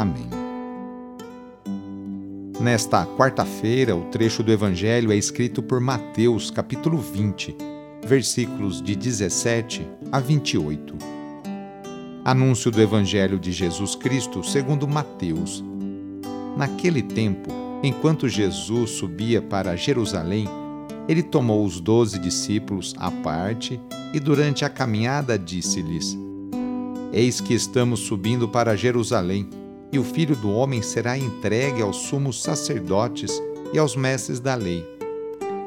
Amém. Nesta quarta-feira, o trecho do Evangelho é escrito por Mateus, capítulo 20, versículos de 17 a 28. Anúncio do Evangelho de Jesus Cristo segundo Mateus. Naquele tempo, enquanto Jesus subia para Jerusalém, ele tomou os doze discípulos à parte e durante a caminhada disse-lhes: Eis que estamos subindo para Jerusalém, e o filho do homem será entregue aos sumos sacerdotes e aos mestres da lei.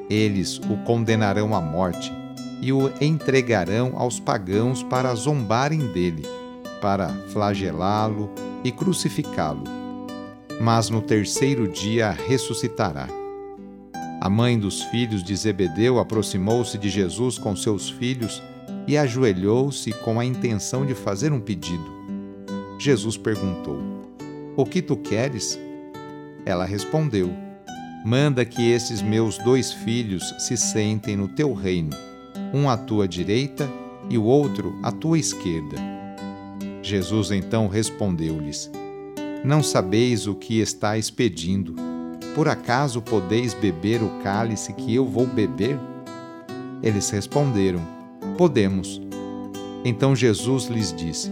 Eles o condenarão à morte e o entregarão aos pagãos para zombarem dele, para flagelá-lo e crucificá-lo. Mas no terceiro dia ressuscitará. A mãe dos filhos de Zebedeu aproximou-se de Jesus com seus filhos e ajoelhou-se com a intenção de fazer um pedido. Jesus perguntou: O que tu queres? Ela respondeu: Manda que esses meus dois filhos se sentem no teu reino, um à tua direita e o outro à tua esquerda. Jesus então respondeu-lhes: Não sabeis o que estáis pedindo. Por acaso podeis beber o cálice que eu vou beber? Eles responderam: Podemos. Então Jesus lhes disse: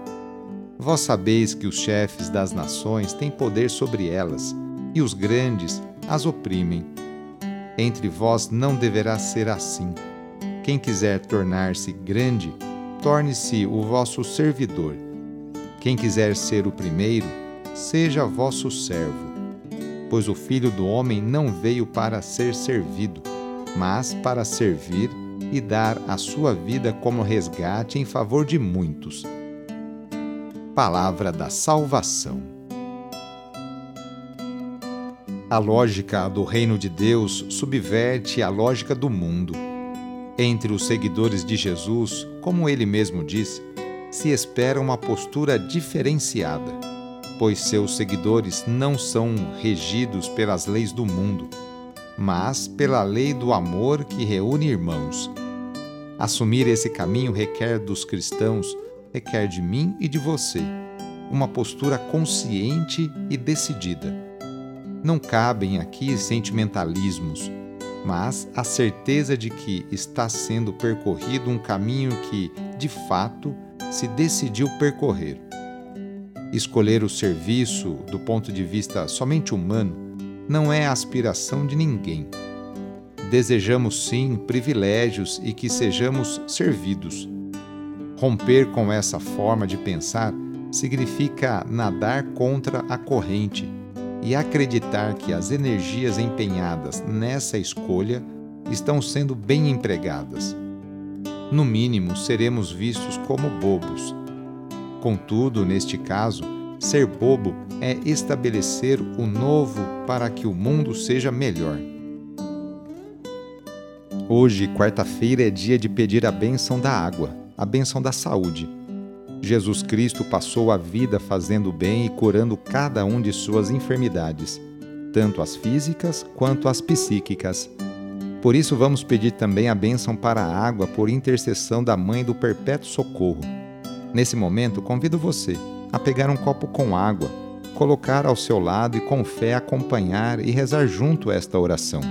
Vós sabeis que os chefes das nações têm poder sobre elas, e os grandes as oprimem. Entre vós não deverá ser assim. Quem quiser tornar-se grande, torne-se o vosso servidor. Quem quiser ser o primeiro, seja vosso servo. Pois o filho do homem não veio para ser servido, mas para servir e dar a sua vida como resgate em favor de muitos. Palavra da Salvação. A lógica do reino de Deus subverte a lógica do mundo. Entre os seguidores de Jesus, como ele mesmo disse, se espera uma postura diferenciada, pois seus seguidores não são regidos pelas leis do mundo mas pela lei do amor que reúne irmãos. Assumir esse caminho requer dos cristãos, requer de mim e de você, uma postura consciente e decidida. Não cabem aqui sentimentalismos, mas a certeza de que está sendo percorrido um caminho que, de fato, se decidiu percorrer. Escolher o serviço do ponto de vista somente humano não é a aspiração de ninguém. Desejamos sim privilégios e que sejamos servidos. Romper com essa forma de pensar significa nadar contra a corrente e acreditar que as energias empenhadas nessa escolha estão sendo bem empregadas. No mínimo, seremos vistos como bobos. Contudo, neste caso, Ser bobo é estabelecer o novo para que o mundo seja melhor. Hoje, quarta-feira, é dia de pedir a bênção da água, a bênção da saúde. Jesus Cristo passou a vida fazendo bem e curando cada um de suas enfermidades, tanto as físicas quanto as psíquicas. Por isso, vamos pedir também a bênção para a água por intercessão da Mãe do Perpétuo Socorro. Nesse momento, convido você a pegar um copo com água, colocar ao seu lado e com fé acompanhar e rezar junto esta oração.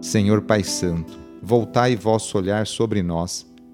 Senhor Pai Santo, voltai vosso olhar sobre nós,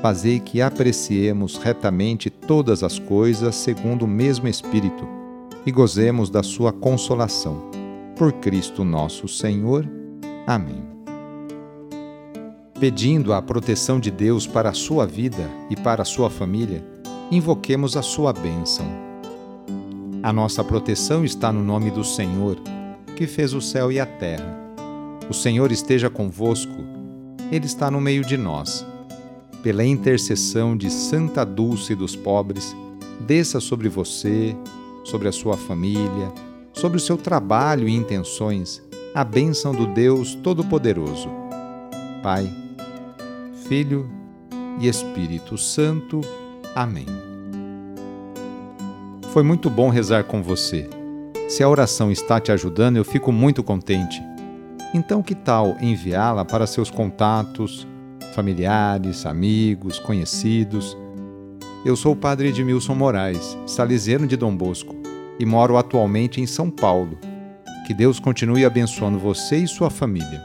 fazei que apreciemos retamente todas as coisas segundo o mesmo Espírito e gozemos da sua consolação. Por Cristo nosso Senhor. Amém. Pedindo a proteção de Deus para a sua vida e para a sua família, invoquemos a sua bênção. A nossa proteção está no nome do Senhor, que fez o céu e a terra. O Senhor esteja convosco, Ele está no meio de nós. Pela intercessão de Santa Dulce dos pobres, desça sobre você, sobre a sua família, sobre o seu trabalho e intenções a bênção do Deus Todo-Poderoso, Pai, Filho e Espírito Santo. Amém. Foi muito bom rezar com você. Se a oração está te ajudando, eu fico muito contente. Então, que tal enviá-la para seus contatos, familiares, amigos, conhecidos? Eu sou o padre Edmilson Moraes, salesiano de Dom Bosco, e moro atualmente em São Paulo que Deus continue abençoando você e sua família.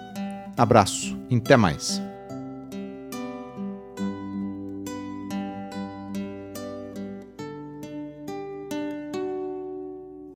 Abraço, até mais.